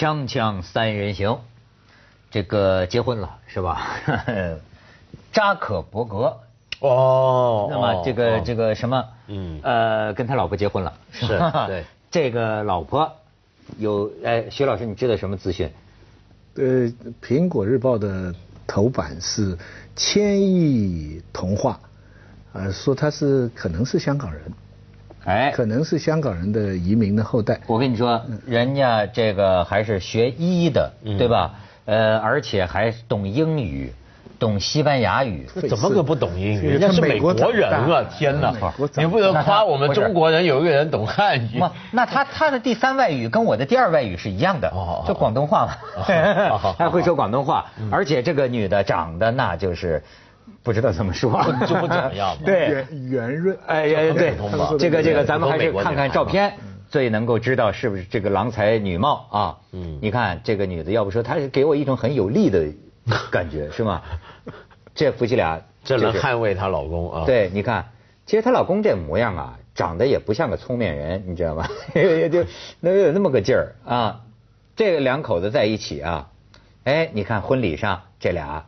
锵锵三人行，这个结婚了是吧？扎克伯格。哦，那么这个哦。这个什么，嗯。呃，跟他老婆结婚了，是 对。这个老婆有，哎，徐老师，你知道什么资讯？呃，《苹果日报》的头版是千亿童话，呃，说他是可能是香港人，哎，可能是香港人的移民的后代。我跟你说，人家这个还是学医的，嗯对吧？呃，而且还懂英语，懂西班牙语。怎么个不懂英语？是人家是美国人啊！天哪美国，长你不能夸我们中国人有一个人懂汉语。嘛，那他他的第三外语跟我的第二外语是一样的哦哦，就广东话嘛哦好好，他会说广东话，而且这个女的长得那就是不知道怎么说，就不怎么样嘛对，圆圆润，哎呀，对普通吧，这个这个，咱们还是看看照片，最能够知道是不是这个郎才女貌啊。嗯你看这个女的，要不说她是给我一种很有力的感觉，是吗？这夫妻俩这能捍卫她老公啊？，对，你看，其实她老公这模样啊，长得也不像个聪明人，你知道吗？也 就能有那么个劲儿啊。这个两口子在一起啊，哎，你看婚礼上这俩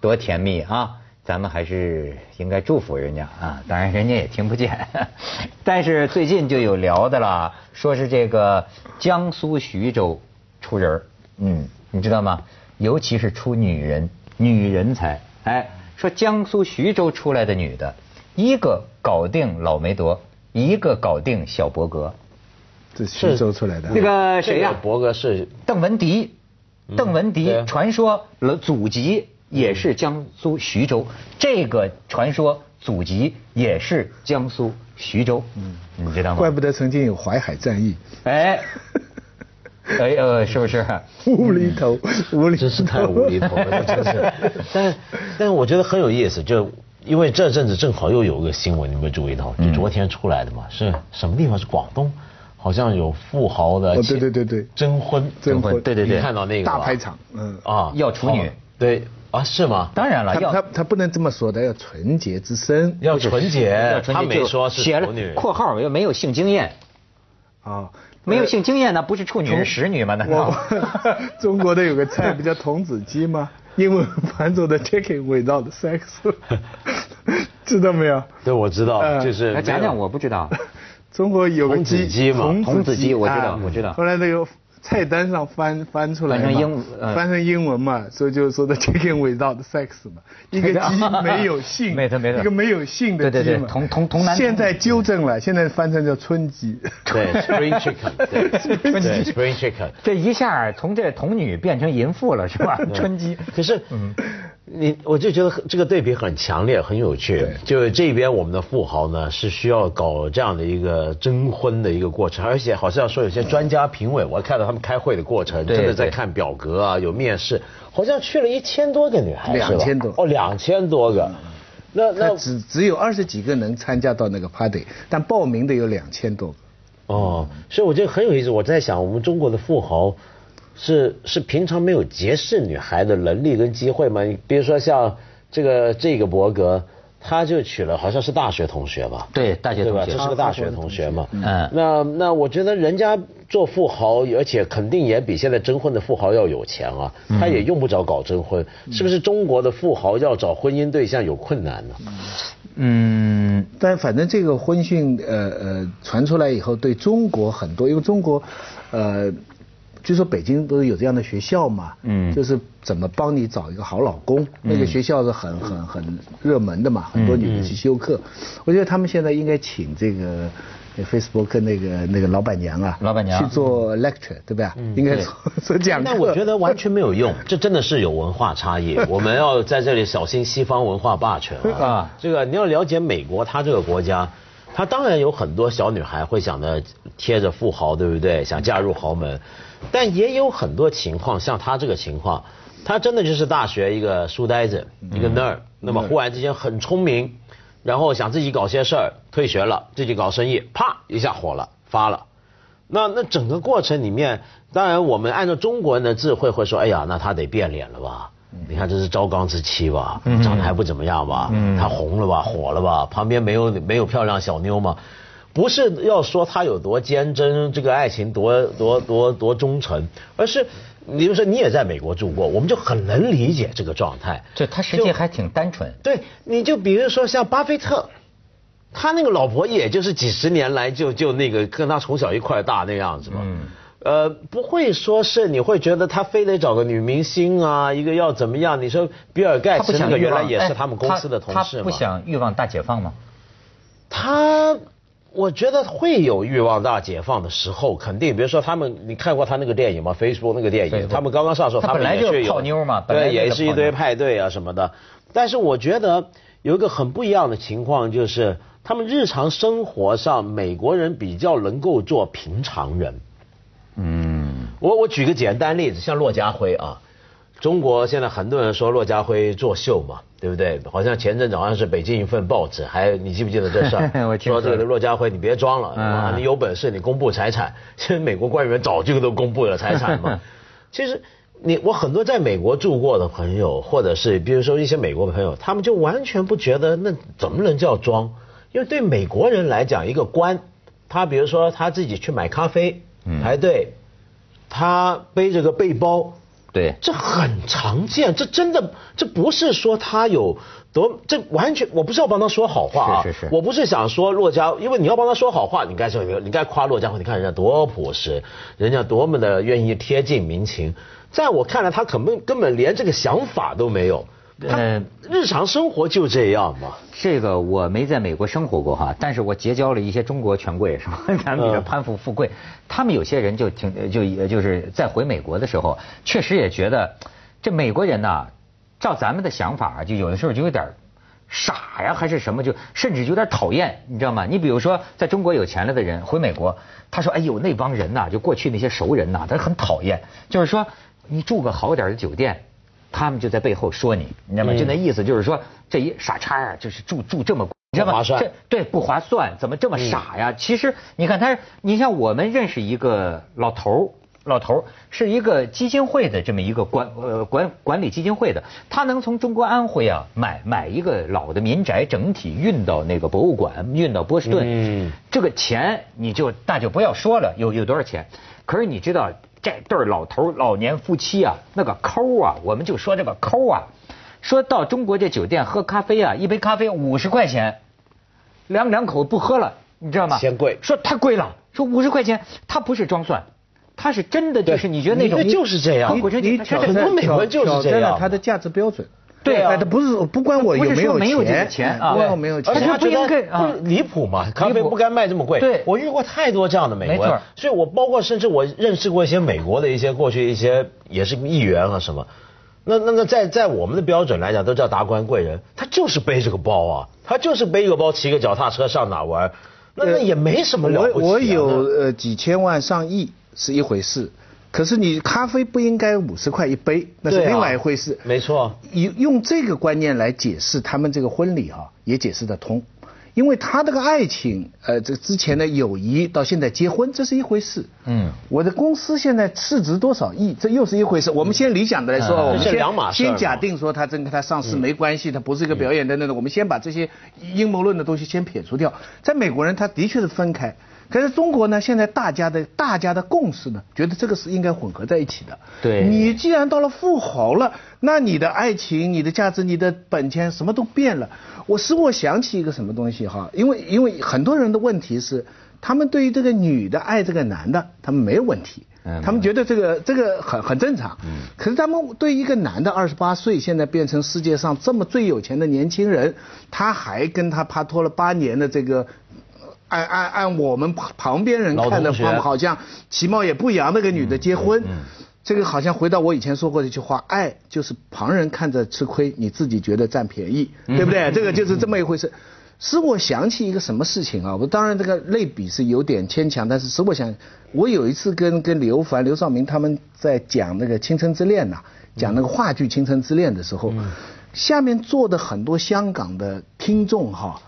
多甜蜜啊！咱们还是应该祝福人家啊，当然人家也听不见。但是最近就有聊的了，说是这个江苏徐州出人儿嗯，你知道吗？尤其是出女人，女人才。哎，说江苏徐州出来的女的，一个搞定老梅德，一个搞定小伯格。这徐州出来的。那个谁呀、伯格是邓文迪，邓文迪传说了祖籍也是江苏徐州，这个传说祖籍也是江苏徐州，嗯，你知道吗？怪不得曾经有淮海战役，哎，哎呃，是不是？无厘头，无厘头，真是太无厘头了，真是。但是但是我觉得很有意思，就因为这阵子正好又有一个新闻，你有没有注意到？就昨天出来的嘛，是什么地方？是广东，好像有富豪的哦对对对对。征婚，征婚对对对。你看到那个吧？大排场，嗯，啊，要处女。哦对啊，是吗？当然了，他他要他不能这么说的，要纯洁之身要纯洁，他纯洁就没说是写了处女，括号又没有性经验，啊。没有性经验那不是处女是使女吗？难道？我 中国的有个菜不叫童子鸡吗？英文翻作的 chicken without sex，知道没有？对，我知道，呃就是来讲讲，我不知道。中国有个童子鸡嘛童子鸡我知道啊我知道后来那个菜单上翻翻出来嘛翻成英呃翻成英文嘛，所以就说的 chicken without sex 嘛，一个鸡没有性，没错没错一个没有性的鸡嘛。对对对童童童男现在纠正了，现在翻成叫春鸡。对 spring chicken，对对 spring chicken。这一下从这童女变成淫妇了是吧？春鸡。可是，你我就觉得这个对比很强烈，很有趣。就是这边我们的富豪呢，是需要搞这样的一个征婚的一个过程，而且好像说有些专家评委，我看到他们开会的过程，真的在看表格啊，有面试，好像去了一千多个女孩，两千多哦，两千多个。那那只只有二十几个能参加到那个 party，但报名的有两千多个。哦，所以我觉得很有意思。我在想，我们中国的富豪是是平常没有结识女孩的能力跟机会吗？你比如说像这个这个伯格，他就娶了好像是大学同学吧？对大学对吧？同学这是个大学同学嘛。嗯那那我觉得人家做富豪，而且肯定也比现在征婚的富豪要有钱啊，他也用不着搞征婚，是不是？中国的富豪要找婚姻对象有困难呢？嗯，但反正这个婚讯呃呃传出来以后，对中国很多，因为中国呃，据说北京不是有这样的学校嘛，嗯就是怎么帮你找一个好老公，那个学校是很很很热门的嘛，很多女的去修课。我觉得他们现在应该请这个。呃 Facebook 那个那个老板娘啊，老板娘去做 lecture，对吧？应该做 做讲课。但我觉得完全没有用，这真的是有文化差异。我们要在这里小心西方文化霸权啊！啊这个你要了解美国，它这个国家，它当然有很多小女孩会想着贴着富豪，对不对？想嫁入豪门，但也有很多情况，像他这个情况，他真的就是大学一个书呆子，一个 nerd，那么忽然之间很聪明，然后想自己搞些事儿，退学了，自己搞生意，啪一下火了，发了。那那整个过程里面，当然我们按照中国人的智慧会说，哎呀，那他得变脸了吧？你看这是朝纲之妻吧，长得还不怎么样吧？他红了吧，火了吧？旁边没有没有漂亮小妞吗？不是要说他有多坚贞，这个爱情多多多多忠诚，而是，比如说你也在美国住过，我们就很能理解这个状态。就他实际还挺单纯。对，你就比如说像巴菲特，他那个老婆也就是几十年来就就那个跟他从小一块大那样子嘛。嗯。呃，不会说是你会觉得他非得找个女明星啊，一个要怎么样？你说比尔盖茨那个原来也是他们公司的同事嘛？他不想欲望大解放吗？他。我觉得会有欲望大解放的时候，肯定。比如说他们，你看过他那个电影吗？Facebook 那个电影，他们刚刚上候，他本来就是泡妞嘛，对，也是一堆派对啊什么的。但是我觉得有一个很不一样的情况，就是他们日常生活上，美国人比较能够做平常人。嗯，我我举个简单例子，像骆家辉啊。中国现在很多人说骆家辉作秀嘛，对不对？好像前阵子好像是北京一份报纸，还你记不记得这事儿？说这个骆家辉，你别装了，你有本事你公布财产。其实美国官员早就都公布了财产嘛。其实你我很多在美国住过的朋友，或者是比如说一些美国朋友，他们就完全不觉得那怎么能叫装？因为对美国人来讲，一个官，他比如说他自己去买咖啡排队，他背着个背包。对，这很常见，这真的，这不是说他有多，这完全，我不是要帮他说好话啊，是是是，我不是想说骆家，因为你要帮他说好话，你该说，你该夸骆家辉，你看人家多朴实，人家多么的愿意贴近民情，在我看来，他可能根本连这个想法都没有。嗯，日常生活就这样嘛。这个我没在美国生活过哈，但是我结交了一些中国权贵，是吧？咱们比如攀附富贵，他们有些人就挺就就是在回美国的时候，确实也觉得这美国人呐，照咱们的想法，就有的时候就有点傻呀，还是什么，就甚至有点讨厌，你知道吗？你比如说，在中国有钱了的人回美国，他说：“哎呦，那帮人呐，就过去那些熟人呐，他很讨厌。”就是说，你住个好点的酒店。他们就在背后说你，你知道吗？就那意思就是说，这一傻叉啊，就是住住这么，你知道吗？这对不划算，怎么这么傻呀？其实你看他，你像我们认识一个老头儿，老头儿是一个基金会的这么一个管呃管管理基金会的，他能从中国安徽啊买买一个老的民宅，整体运到那个博物馆，运到波士顿，嗯，这个钱你就那就不要说了，有有多少钱？可是你知道？这对老头老年夫妻啊，那个抠啊，我们就说这个抠啊，说到中国这酒店喝咖啡啊，一杯咖啡五十块钱，两两口不喝了，你知道吗？嫌贵。说太贵了，说五十块钱，他不是装蒜，他是真的就是你觉得那种就是这样，你你很多美国就是这样，他的价值标准。对啊，他不是不管我有没有钱，不管我没有钱，而且他觉得离谱嘛，咖啡不该卖这么贵。对，我遇过太多这样的美国人，所以我包括甚至我认识过一些美国的一些过去一些也是议员啊什么，那那那在在我们的标准来讲都叫达官贵人，他就是背着个包啊，他就是背一个包骑个脚踏车上哪玩，那那也没什么了不起。我我有呃几千万上亿是一回事。可是你咖啡不应该五十块一杯，那是另外一回事。没错，用用这个观念来解释他们这个婚礼啊，也解释得通。因为他这个爱情，呃，这之前的友谊到现在结婚，这是一回事。嗯，我的公司现在市值多少亿，这又是一回事。我们先理想的来说，我们先先假定说他真跟他上市没关系，他不是一个表演的那种。我们先把这些阴谋论的东西先撇除掉。在美国人，他的确是分开。可是中国呢？现在大家的大家的共识呢，觉得这个是应该混合在一起的。对，你既然到了富豪了，那你的爱情、你的价值、你的本钱什么都变了。我使我想起一个什么东西哈，因为因为很多人的问题是，他们对于这个女的爱这个男的，他们没有问题，他们觉得这个这个很很正常。嗯。可是他们对一个男的二十八岁，现在变成世界上这么最有钱的年轻人，他还跟他拍拖了八年的这个。按按按我们旁旁边人看的话，好像其貌也不扬那个女的结婚，这个好像回到我以前说过的一句话，爱就是旁人看着吃亏，你自己觉得占便宜，对不对？这个就是这么一回事。使我想起一个什么事情啊？我当然这个类比是有点牵强，但是使我想，我有一次跟跟刘凡、刘少明他们在讲那个《青春之恋》呐，讲那个话剧《青春之恋》的时候，下面坐的很多香港的听众哈，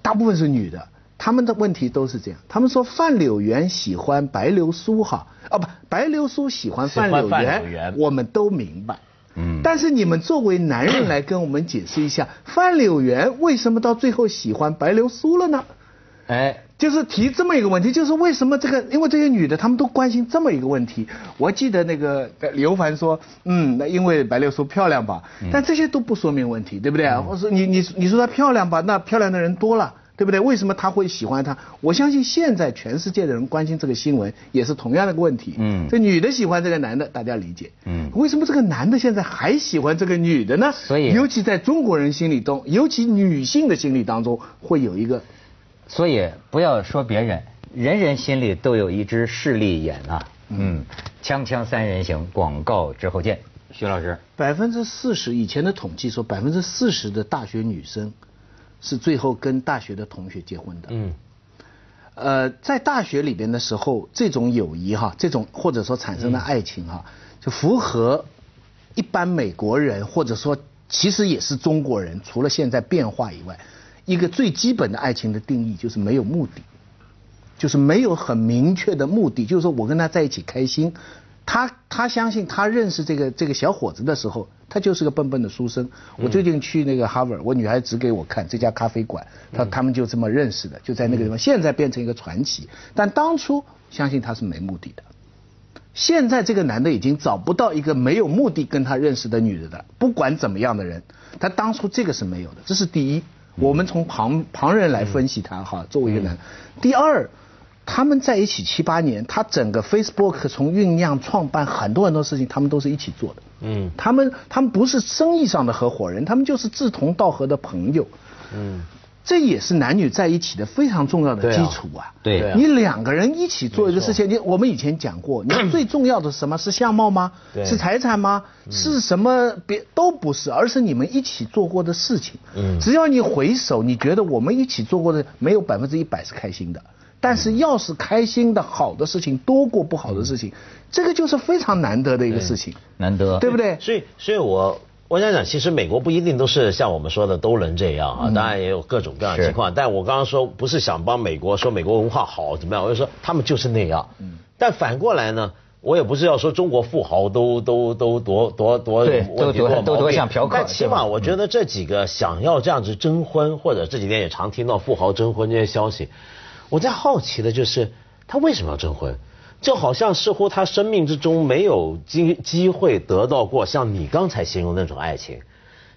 大部分是女的。他们的问题都是这样，他们说范柳园喜欢白流苏哈，哦不，白流苏喜欢范柳园，我们都明白。嗯，但是你们作为男人来跟我们解释一下，范柳园为什么到最后喜欢白流苏了呢？哎，就是提这么一个问题，就是为什么这个？因为这些女的她们都关心这么一个问题。我记得那个呃刘凡说，嗯，那因为白流苏漂亮吧，但这些都不说明问题，对不对？我说你你你说她漂亮吧，那漂亮的人多了。对不对？为什么他会喜欢她？我相信现在全世界的人关心这个新闻，也是同样的问题。嗯这女的喜欢这个男的，大家理解。嗯为什么这个男的现在还喜欢这个女的呢？所以尤其在中国人心里中，尤其女性的心理当中，会有一个所以不要说别人，人人心里都有一只势利眼啊。嗯，锵锵三人行，广告之后见。徐老师，百分之四十以前的统计说，百分之四十的大学女生是最后跟大学的同学结婚的。嗯，呃，在大学里边的时候，这种友谊哈，这种或者说产生的爱情哈，就符合一般美国人或者说其实也是中国人，除了现在变化以外，一个最基本的爱情的定义就是没有目的，就是没有很明确的目的，就是说我跟他在一起开心。他他相信他认识这个这个小伙子的时候，他就是个笨笨的书生。我最近去那个哈佛，我女孩指给我看这家咖啡馆，他他们就这么认识的，就在那个地方。现在变成一个传奇，但当初相信他是没目的的。现在这个男的已经找不到一个没有目的跟他认识的女的了，不管怎么样的人，他当初这个是没有的，这是第一。我们从旁旁人来分析他哈，作为一个男。第二，他们在一起七八年，他整个 Facebook 从酝酿、创办很多很多事情，他们都是一起做的。嗯他们他们不是生意上的合伙人，他们就是志同道合的朋友。嗯，这也是男女在一起的非常重要的基础啊。对对啊你两个人一起做一个事情，你我们以前讲过，你最重要的是什么？是相貌吗？对是财产吗？是什么？别都不是，而是你们一起做过的事情。嗯只要你回首，你觉得我们一起做过的没有百分之一百是开心的。但是要是开心的好的事情多过不好的事情，这个就是非常难得的一个事情，难得。对不对？所以，所以我我想讲，其实美国不一定都是像我们说的都能这样嗯啊，当然也有各种各样的情况。但我刚刚说不是想帮美国说美国文化好怎么样，我就说他们就是那样。嗯但反过来呢？我也不是要说中国富豪都都都多多多多都多多毛病像嫖客但起码我觉得这几个想要这样子征婚，或者这几天也常听到富豪征婚这些消息，我在好奇的就是他为什么要征婚？就好像似乎他生命之中没有机机会得到过像你刚才形容那种爱情，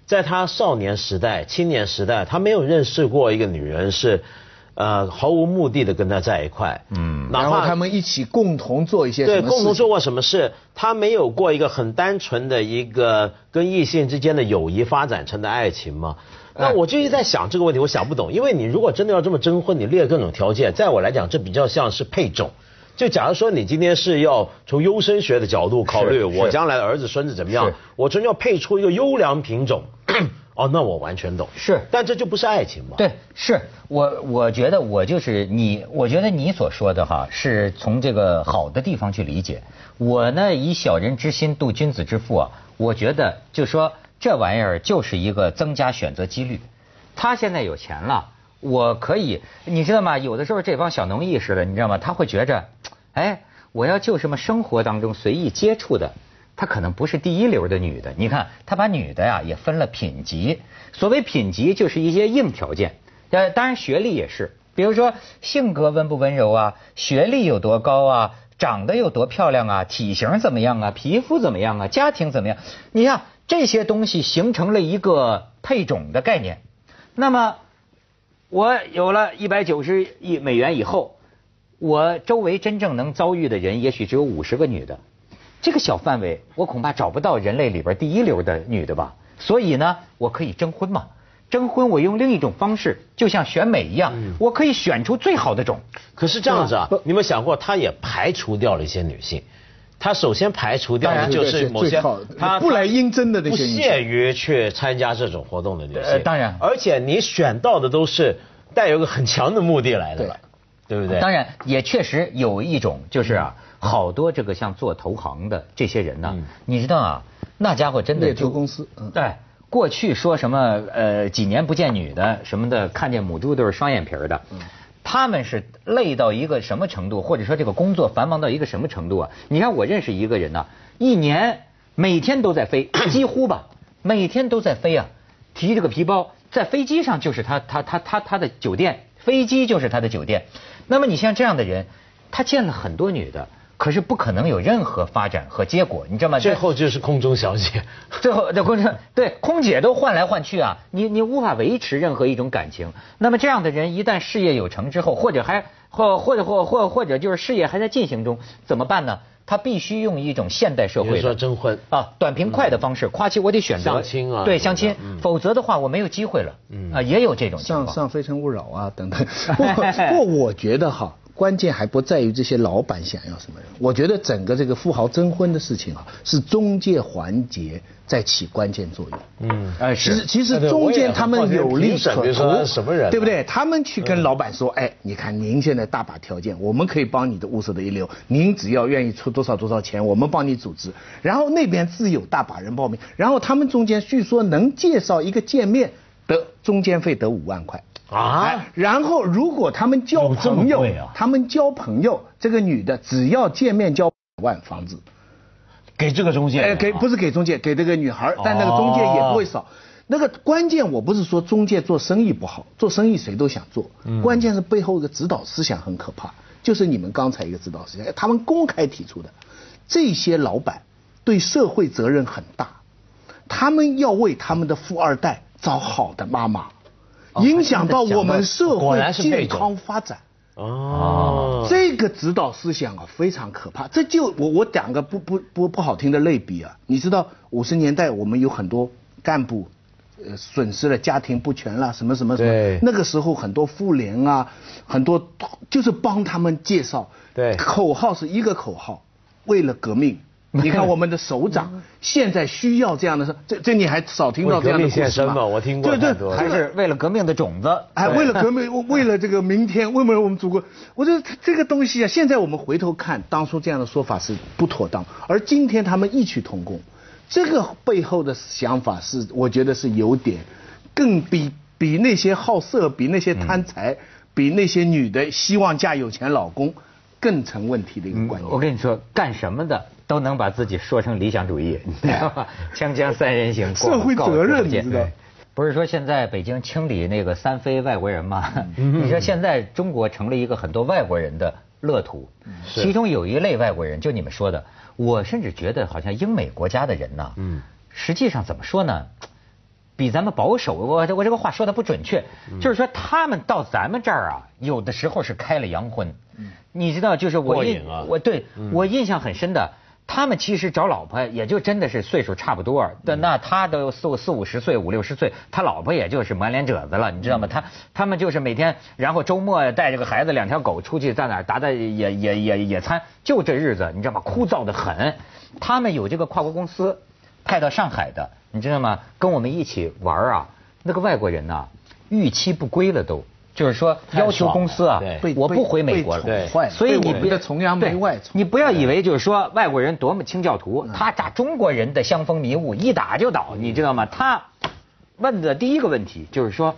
在他少年时代、青年时代，他没有认识过一个女人是，呃，毫无目的的跟他在一块，嗯，哪怕然后他们一起共同做一些对，共同做过什么事？他没有过一个很单纯的一个跟异性之间的友谊发展成的爱情吗？那我就一直在想这个问题，我想不懂，因为你如果真的要这么征婚，你列各种条件，在我来讲，这比较像是配种。就假如说你今天是要从优生学的角度考虑，我将来的儿子孙子怎么样，我真要配出一个优良品种，哦，那我完全懂。是但这就不是爱情嘛？对，是我我觉得我就是你，我觉得你所说的哈，是从这个好的地方去理解。我呢，以小人之心度君子之腹啊，我觉得就说这玩意儿就是一个增加选择几率。他现在有钱了，我可以，你知道吗？有的时候这帮小农意识的，你知道吗？他会觉着，哎，我要就什么生活当中随意接触的。他可能不是第一流的女的，你看，他把女的呀也分了品级。所谓品级，就是一些硬条件，呃，当然学历也是，比如说性格温不温柔啊，学历有多高啊，长得有多漂亮啊，体型怎么样啊，皮肤怎么样啊，家庭怎么样？你看这些东西形成了一个配种的概念。那么我有了一百九十亿美元以后，我周围真正能遭遇的人，也许只有五十个女的。这个小范围，我恐怕找不到人类里边第一流的女的吧。所以呢，我可以征婚嘛。征婚我用另一种方式，就像选美一样，我可以选出最好的种。可是这样子啊，你有没有想过，他也排除掉了一些女性。他首先排除掉的就是某些他不来应征的那不些不屑于去参加这种活动的女性。呃当然。而且你选到的都是带有一个很强的目的来的，对。不对？当然，也确实有一种，就是啊，好多这个像做投行的这些人呢，嗯。你知道啊，那家伙真的猎就头公司嗯。对，过去说什么呃几年不见女的什么的，看见母猪都是双眼皮儿的。他们是累到一个什么程度，或者说这个工作繁忙到一个什么程度啊？你看我认识一个人呐、一年每天都在飞，几乎吧，每天都在飞啊，提着个皮包，在飞机上就是他他他他他的酒店。飞机就是他的酒店。那么你像这样的人，他见了很多女的。可是不可能有任何发展和结果，你知道吗？最后就是空中小姐，最后这空中对空姐都换来换去啊，你你无法维持任何一种感情。那么这样的人一旦事业有成之后，或者还或或者或或或者就是事业还在进行中，怎么办呢？他必须用一种现代社会说征婚啊，短平快的方式，夸其我得选择相亲啊，对相亲，否则的话我没有机会了。嗯啊，也有这种情况。上上非诚勿扰啊等等。不不，我觉得哈。关键还不在于这些老板想要什么人，我觉得整个这个富豪征婚的事情啊，是中介环节在起关键作用。嗯，哎，其实其实中间他们有利可图，什么人，对不对？他们去跟老板说，哎，你看您现在大把条件，我们可以帮你的物色的一流，您只要愿意出多少多少钱，我们帮你组织。然后那边自有大把人报名，然后他们中间据说能介绍一个见面得中间费得五万块。啊，然后如果他们交朋友，他们交朋友，这个女的只要见面交万房子，给这个中介，哎，给不是给中介，给这个女孩，但那个中介也不会少。那个关键我不是说中介做生意不好，做生意谁都想做，关键是背后一个指导思想很可怕，就是你们刚才一个指导思想，他们公开提出的，这些老板对社会责任很大，他们要为他们的富二代找好的妈妈。影响到我们社会健康发展。哦，这个指导思想啊非常可怕。这就我我讲个不不不不好听的类比啊，你知道五十年代我们有很多干部，呃损失了家庭不全了，什么什么什么，那个时候很多妇联啊，很多就是帮他们介绍，对，口号是一个口号，为了革命。你看我们的首长现在需要这样的事，这这你还少听到这样的故事吗？我听过对对，还是为了革命的种子，哎，为了革命，为了这个明天，为了我们祖国。我觉得这个东西啊，现在我们回头看，当初这样的说法是不妥当，而今天他们异曲同工，这个背后的想法是，我觉得是有点更比比那些好色，比那些贪财，比那些女的希望嫁有钱老公更成问题的一个观念。我跟你说，干什么的？都能把自己说成理想主义，你知道吗？锵锵三人行，社会责任，你知道？不是说现在北京清理那个三非外国人吗？你说现在中国成了一个很多外国人的乐土，其中有一类外国人，就你们说的，我甚至觉得好像英美国家的人呢，嗯实际上怎么说呢？比咱们保守，我我这个话说的不准确，就是说他们到咱们这儿啊，有的时候是开了洋荤，你知道，就是我印我对我印象很深的。他们其实找老婆也就真的是岁数差不多，但那他都四四五十岁五六十岁，他老婆也就是满脸褶子了，你知道吗？他他们就是每天，然后周末带着个孩子两条狗出去在哪打打野野野野餐，就这日子你知道吗？枯燥的很。他们有这个跨国公司派到上海的，你知道吗？跟我们一起玩啊，那个外国人呐，逾期不归了都。就是说，要求公司啊，我不回美国了，对所以你别崇洋媚外。你不要以为就是说外国人多么清教徒，他打中国人的香风迷雾一打就倒，你知道吗？他问的第一个问题就是说，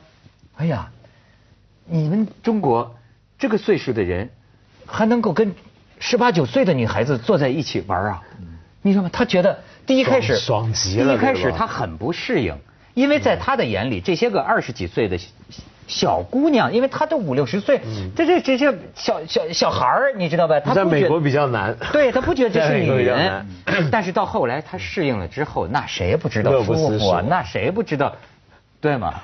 哎呀，你们中国这个岁数的人还能够跟十八九岁的女孩子坐在一起玩啊？你知道吗？他觉得第一开始爽极了，第一开始他很不适应，因为在他的眼里，这些个二十几岁的。小姑娘，因为她都五六十岁，这这这这小小小孩儿，你知道吧？她在美国比较难，对她不觉得这是女人，但是到后来她适应了之后，那谁不知道舒服？那谁不知道，对吗？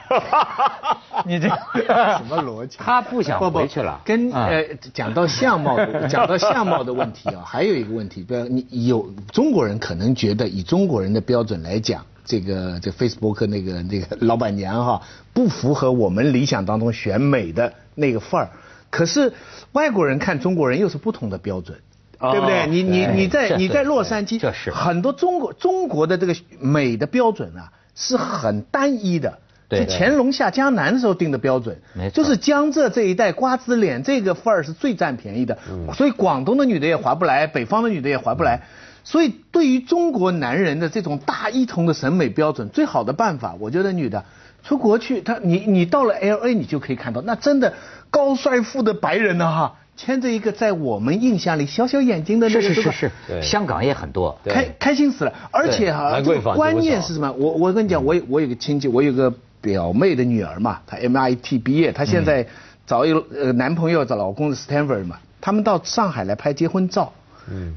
你这什么逻辑？他不想回去了。跟呃讲到相貌，讲到相貌的问题啊，还有一个问题，不要你有中国人可能觉得以中国人的标准来讲。这个这 Facebook 那个那个老板娘哈，不符合我们理想当中选美的那个范儿。可是外国人看中国人又是不同的标准，对不对？你你你在你在洛杉矶，这是很多中国中国的这个美的标准啊，是很单一的。对，乾隆下江南的时候定的标准，没错，就是江浙这一带瓜子脸这个范儿是最占便宜的。所以广东的女的也划不来，北方的女的也划不来。所以，对于中国男人的这种大一统的审美标准，最好的办法，我觉得女的出国去，她你你到了 L A，你就可以看到，那真的高帅富的白人呢哈，牵着一个在我们印象里小小眼睛的那个，是是是是，香港也很多，开开心死了，而且哈，这个观念是什么？我我跟你讲，我我有个亲戚，我有个表妹的女儿嘛，她 M I T 毕业，她现在。找一个呃男朋友找老公是 Stanford 嘛，他们到上海来拍结婚照。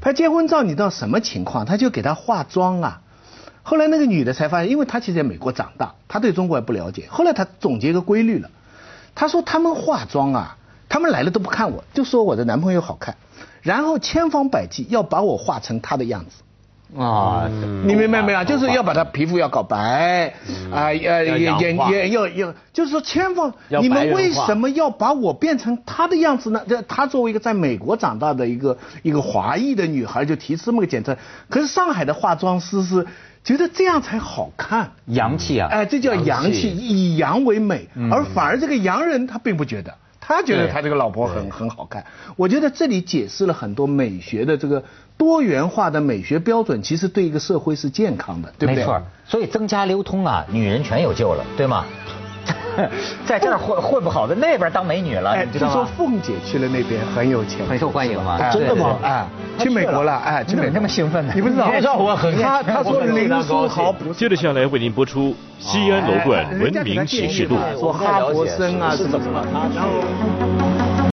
拍结婚照你知道什么情况？他就给她化妆啊。后来那个女的才发现，因为她其实在美国长大，她对中国也不了解。后来她总结个规律了，她说他们化妆啊，他们来了都不看我，就说我的男朋友好看，然后千方百计要把我化成他的样子。啊，你明白没有？就是要把他皮肤要搞白，啊呃眼眼眼要要，就是说千方，你们为什么要把我变成她的样子呢？这他作为一个在美国长大的一个一个华裔的女孩，就提这么个简称。可是上海的化妆师是觉得这样才好看，洋气啊！哎，这叫洋气，以洋为美，而反而这个洋人他并不觉得。他觉得他这个老婆很很好看，我觉得这里解释了很多美学的这个多元化的美学标准，其实对一个社会是健康的，对不对？没错，所以增加流通啊，女人全有救了，对吗？在这儿混混不好的那边当美女了，听说凤姐去了那边很有钱，很受欢迎吗？真的吗？哎，去美国了，哎，去美国那么兴奋呢？你不知道？我很他他说林书豪不接着下来为您播出西安楼冠文明启示录，说哈佛森啊什么什么，然后。